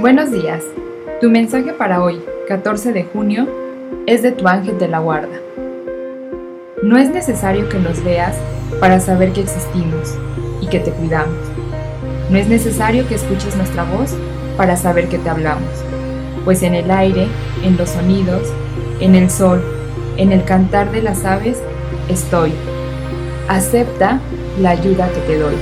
Buenos días. Tu mensaje para hoy, 14 de junio, es de tu ángel de la guarda. No es necesario que nos veas para saber que existimos y que te cuidamos. No es necesario que escuches nuestra voz para saber que te hablamos, pues en el aire, en los sonidos, en el sol, en el cantar de las aves, estoy. Acepta la ayuda que te doy.